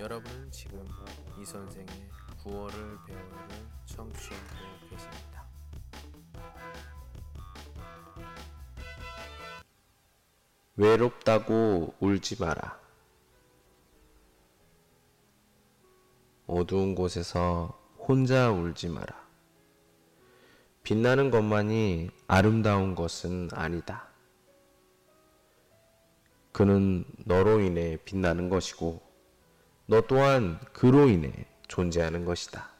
여러분은 지금 이 선생의 구월을 배우를 청취하고 계십니다. 외롭다고 울지 마라. 어두운 곳에서 혼자 울지 마라. 빛나는 것만이 아름다운 것은 아니다. 그는 너로 인해 빛나는 것이고, 너 또한 그로 인해 존재하는 것이다.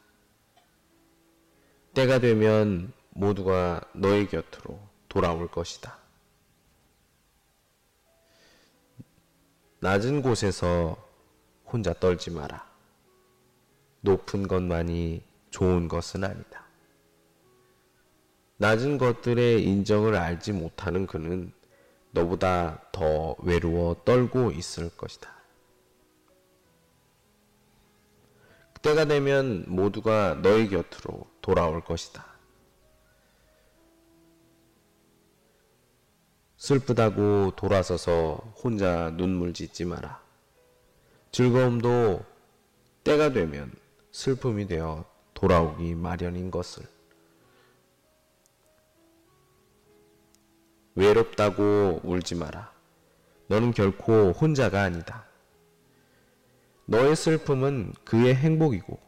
때가 되면 모두가 너의 곁으로 돌아올 것이다. 낮은 곳에서 혼자 떨지 마라. 높은 것만이 좋은 것은 아니다. 낮은 것들의 인정을 알지 못하는 그는 너보다 더 외로워 떨고 있을 것이다. 때가 되면 모두가 너의 곁으로 돌아올 것이다. 슬프다고 돌아서서 혼자 눈물 짓지 마라. 즐거움도 때가 되면 슬픔이 되어 돌아오기 마련인 것을. 외롭다고 울지 마라. 너는 결코 혼자가 아니다. 너의 슬픔은 그의 행복이고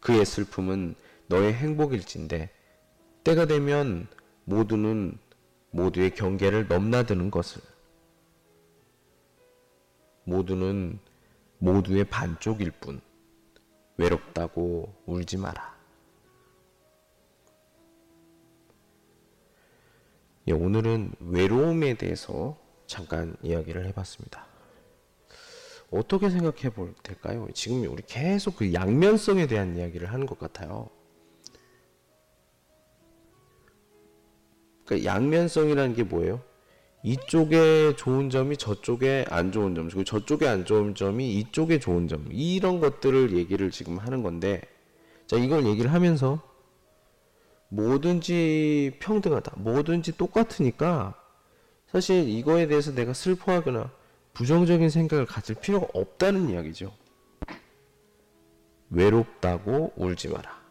그의 슬픔은 너의 행복일진데 때가 되면 모두는 모두의 경계를 넘나드는 것을 모두는 모두의 반쪽일 뿐 외롭다고 울지 마라. 예, 오늘은 외로움에 대해서 잠깐 이야기를 해봤습니다. 어떻게 생각해 볼 될까요? 지금 우리 계속 그 양면성에 대한 이야기를 하는 것 같아요. 그러니까 양면성이라는 게 뭐예요? 이쪽에 좋은 점이 저쪽에 안 좋은 점, 그리고 저쪽에 안 좋은 점이 이쪽에 좋은 점, 이런 것들을 얘기를 지금 하는 건데, 자, 이걸 얘기를 하면서 뭐든지 평등하다, 뭐든지 똑같으니까 사실 이거에 대해서 내가 슬퍼하거나 부정적인 생각을 가질 필요가 없다는 이야기죠. 외롭다고 울지 마라.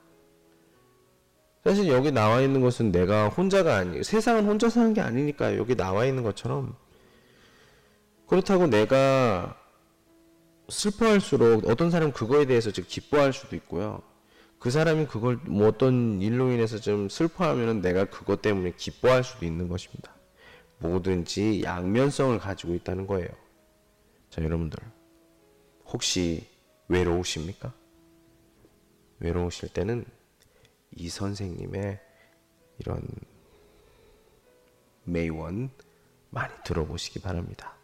사실 여기 나와 있는 것은 내가 혼자가 아니, 세상은 혼자 사는 게 아니니까 여기 나와 있는 것처럼 그렇다고 내가 슬퍼할수록 어떤 사람은 그거에 대해서 즉 기뻐할 수도 있고요. 그 사람이 그걸 뭐 어떤 일로 인해서 좀 슬퍼하면은 내가 그것 때문에 기뻐할 수도 있는 것입니다. 뭐든지 양면성을 가지고 있다는 거예요. 자, 여러분들. 혹시 외로우십니까? 외로우실 때는 이 선생님의 이런 매원 많이 들어보시기 바랍니다.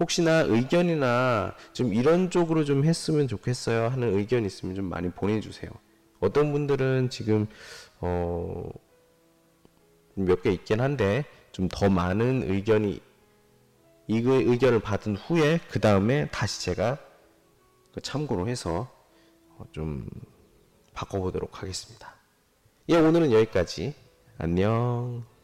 혹시나 의견이나 좀 이런 쪽으로 좀 했으면 좋겠어요 하는 의견 있으면 좀 많이 보내주세요. 어떤 분들은 지금 어, 몇 개 있긴 한데 좀 더 많은 의견이 이 의견을 받은 후에 그 다음에 다시 제가 그 참고로 해서 어, 좀 바꿔보도록 하겠습니다. 예, 오늘은 여기까지. 안녕.